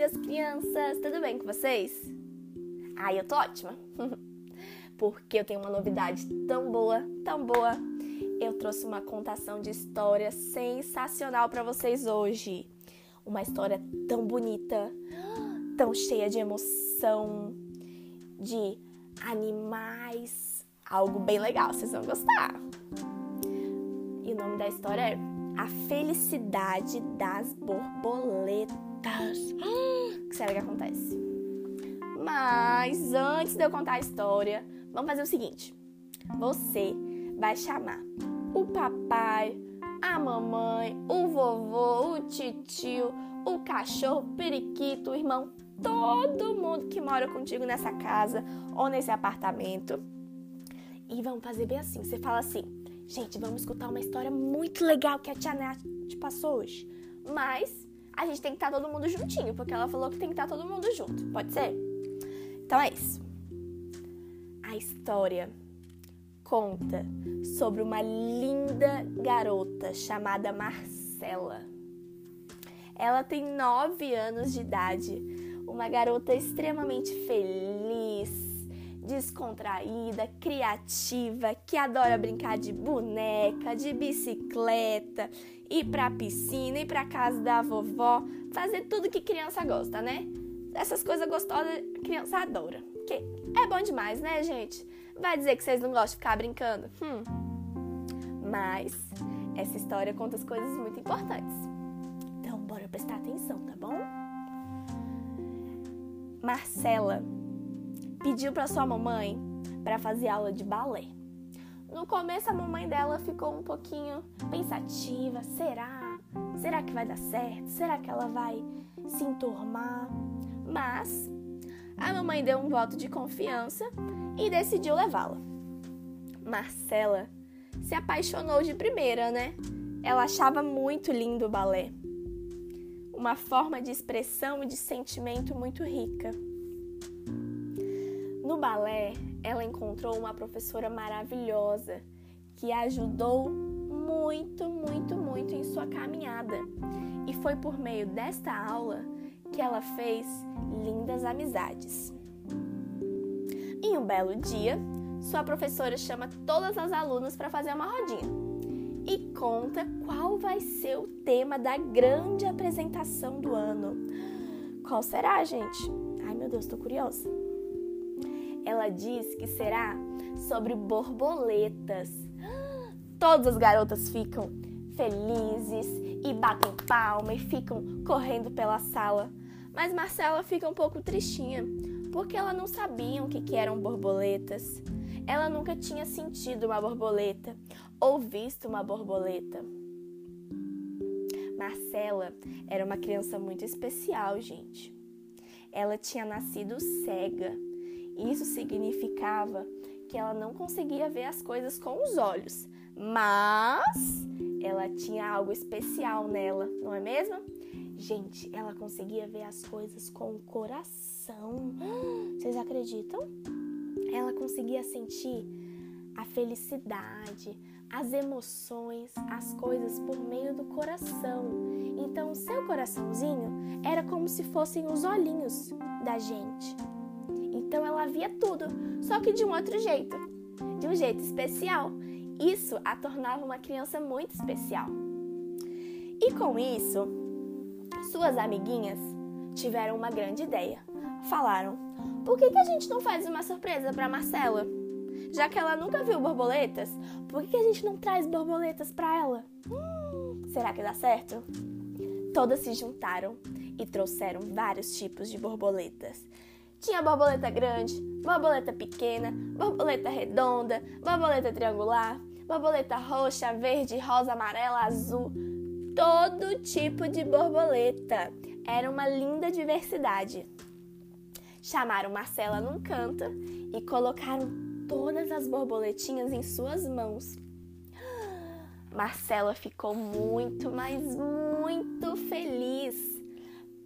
lindas crianças! Tudo bem com vocês? Ai, eu tô ótima! Porque eu tenho uma novidade tão boa, tão boa. Eu trouxe uma contação de história sensacional para vocês hoje. Uma história tão bonita, tão cheia de emoção, de animais, algo bem legal, vocês vão gostar. E o nome da história é A Felicidade das Borboletas. O que será que acontece? Mas antes de eu contar a história, vamos fazer o seguinte: você vai chamar o papai, a mamãe, o vovô, o titio, o cachorro, o periquito, o irmão, todo mundo que mora contigo nessa casa ou nesse apartamento. E vamos fazer bem assim: você fala assim, gente, vamos escutar uma história muito legal que a tia Nath te passou hoje. Mas a gente tem que estar todo mundo juntinho, porque ela falou que tem que estar todo mundo junto. Pode ser? Então é isso. A história conta sobre uma linda garota chamada Marcela. Ela tem nove anos de idade, uma garota extremamente feliz, descontraída, criativa, que adora brincar de boneca, de bicicleta, ir pra piscina, ir pra casa da vovó, fazer tudo que criança gosta, né? Essas coisas gostosas, criança adora. Que é bom demais, né, gente? Vai dizer que vocês não gostam de ficar brincando? Hum. Mas essa história conta as coisas muito importantes. Então, bora prestar atenção, tá bom? Marcela pediu para sua mamãe para fazer aula de balé. No começo a mamãe dela ficou um pouquinho pensativa, será? Será que vai dar certo? Será que ela vai se enturmar? Mas a mamãe deu um voto de confiança e decidiu levá-la. Marcela se apaixonou de primeira, né? Ela achava muito lindo o balé. Uma forma de expressão e de sentimento muito rica. Balé, ela encontrou uma professora maravilhosa que ajudou muito, muito, muito em sua caminhada. E foi por meio desta aula que ela fez lindas amizades. Em um belo dia, sua professora chama todas as alunas para fazer uma rodinha e conta qual vai ser o tema da grande apresentação do ano. Qual será, gente? Ai meu Deus, tô curiosa. Ela diz que será sobre borboletas. Todas as garotas ficam felizes e batem palma e ficam correndo pela sala. Mas Marcela fica um pouco tristinha, porque ela não sabia o que, que eram borboletas. Ela nunca tinha sentido uma borboleta ou visto uma borboleta. Marcela era uma criança muito especial, gente. Ela tinha nascido cega. Isso significava que ela não conseguia ver as coisas com os olhos, mas ela tinha algo especial nela, não é mesmo? Gente, ela conseguia ver as coisas com o coração. Vocês acreditam? Ela conseguia sentir a felicidade, as emoções, as coisas por meio do coração. Então, o seu coraçãozinho era como se fossem os olhinhos da gente. Então, ela via tudo, só que de um outro jeito, de um jeito especial. Isso a tornava uma criança muito especial. E com isso, suas amiguinhas tiveram uma grande ideia. Falaram: por que, que a gente não faz uma surpresa para Marcela? Já que ela nunca viu borboletas, por que, que a gente não traz borboletas para ela? Hum, será que dá certo? Todas se juntaram e trouxeram vários tipos de borboletas. Tinha borboleta grande, borboleta pequena, borboleta redonda, borboleta triangular, borboleta roxa, verde, rosa, amarela, azul todo tipo de borboleta. Era uma linda diversidade. Chamaram Marcela num canto e colocaram todas as borboletinhas em suas mãos. Marcela ficou muito, mas muito feliz,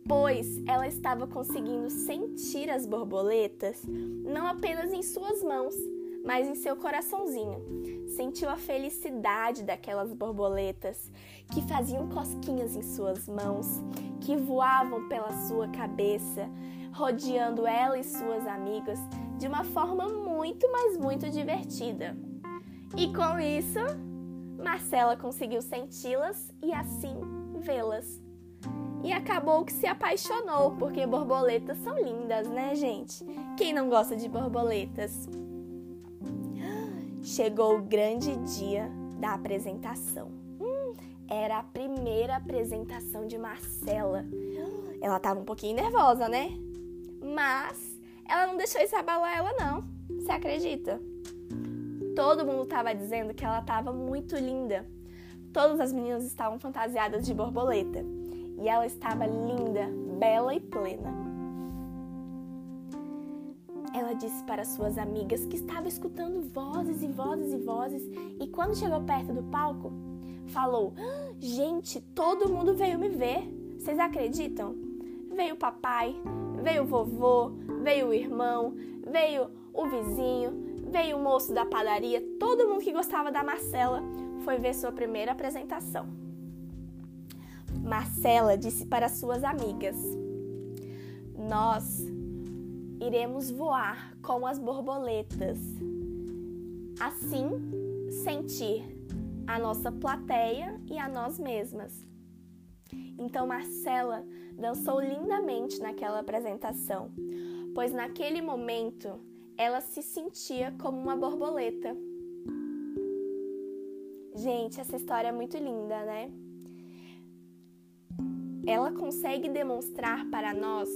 pois ela estava conseguindo sentir as borboletas não apenas em suas mãos, mas em seu coraçãozinho. Sentiu a felicidade daquelas borboletas que faziam cosquinhas em suas mãos, que voavam pela sua cabeça, rodeando ela e suas amigas de uma forma muito, mas muito divertida. E com isso, Marcela conseguiu senti-las e assim vê-las. E acabou que se apaixonou, porque borboletas são lindas, né, gente? Quem não gosta de borboletas? Chegou o grande dia da apresentação. Hum, era a primeira apresentação de Marcela. Ela estava um pouquinho nervosa, né? Mas ela não deixou isso abalar ela, não. Você acredita? Todo mundo estava dizendo que ela estava muito linda. Todas as meninas estavam fantasiadas de borboleta. E ela estava linda, bela e plena. Ela disse para suas amigas que estava escutando vozes e vozes e vozes. E quando chegou perto do palco, falou: ah, Gente, todo mundo veio me ver. Vocês acreditam? Veio o papai, veio o vovô, veio o irmão, veio o vizinho, veio o moço da padaria, todo mundo que gostava da Marcela foi ver sua primeira apresentação. Marcela disse para suas amigas: Nós iremos voar com as borboletas. Assim, sentir a nossa plateia e a nós mesmas. Então Marcela dançou lindamente naquela apresentação, pois naquele momento ela se sentia como uma borboleta. Gente, essa história é muito linda, né? Ela consegue demonstrar para nós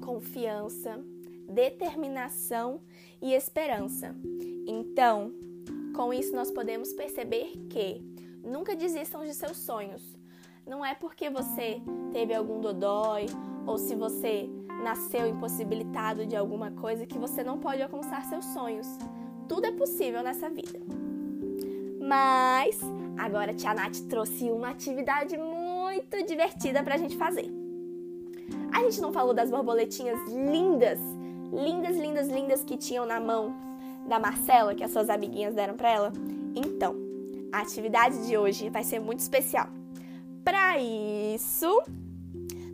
confiança, determinação e esperança. Então, com isso nós podemos perceber que nunca desistam de seus sonhos. Não é porque você teve algum dodói ou se você nasceu impossibilitado de alguma coisa que você não pode alcançar seus sonhos. Tudo é possível nessa vida. Mas agora a Tia Nath trouxe uma atividade muito divertida pra gente fazer. A gente não falou das borboletinhas lindas, lindas, lindas, lindas que tinham na mão da Marcela, que as suas amiguinhas deram para ela? Então, a atividade de hoje vai ser muito especial. Para isso,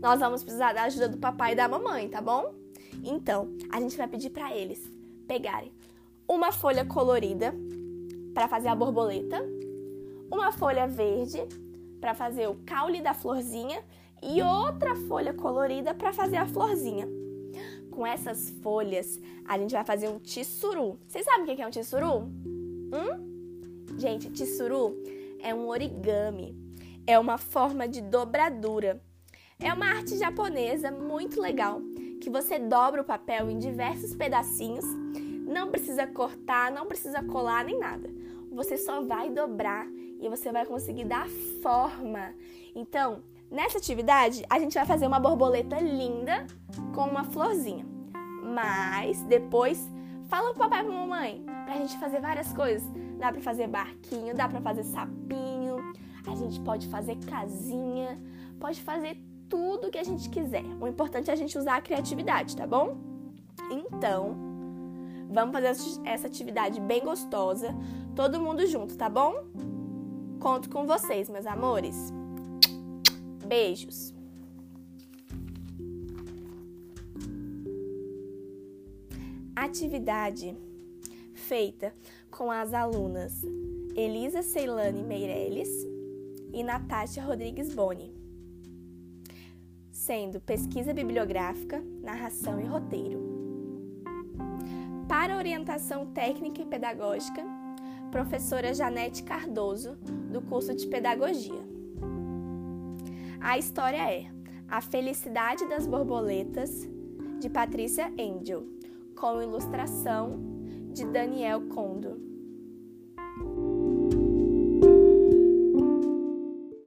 nós vamos precisar da ajuda do papai e da mamãe, tá bom? Então, a gente vai pedir para eles pegarem uma folha colorida para fazer a borboleta, uma folha verde para fazer o caule da florzinha e outra folha colorida para fazer a florzinha. Com essas folhas, a gente vai fazer um tissuru. Vocês sabem o que é um tissuru? Hum? Gente, tissuru é um origami. É uma forma de dobradura é uma arte japonesa muito legal que você dobra o papel em diversos pedacinhos, não precisa cortar, não precisa colar nem nada. Você só vai dobrar e você vai conseguir dar forma. Então, nessa atividade, a gente vai fazer uma borboleta linda com uma florzinha. Mas depois, fala pro papai e pra mamãe pra gente fazer várias coisas. Dá pra fazer barquinho, dá pra fazer sapinho, a gente pode fazer casinha, pode fazer tudo que a gente quiser. O importante é a gente usar a criatividade, tá bom? Então, vamos fazer essa atividade bem gostosa, todo mundo junto, tá bom? Conto com vocês, meus amores. Beijos. Atividade feita com as alunas Elisa Ceilane Meirelles e Natácia Rodrigues Boni sendo pesquisa bibliográfica, narração e roteiro. Para orientação técnica e pedagógica, professora Janete Cardoso, do curso de Pedagogia. A história é A Felicidade das Borboletas, de Patrícia Angel, com ilustração de Daniel Condo.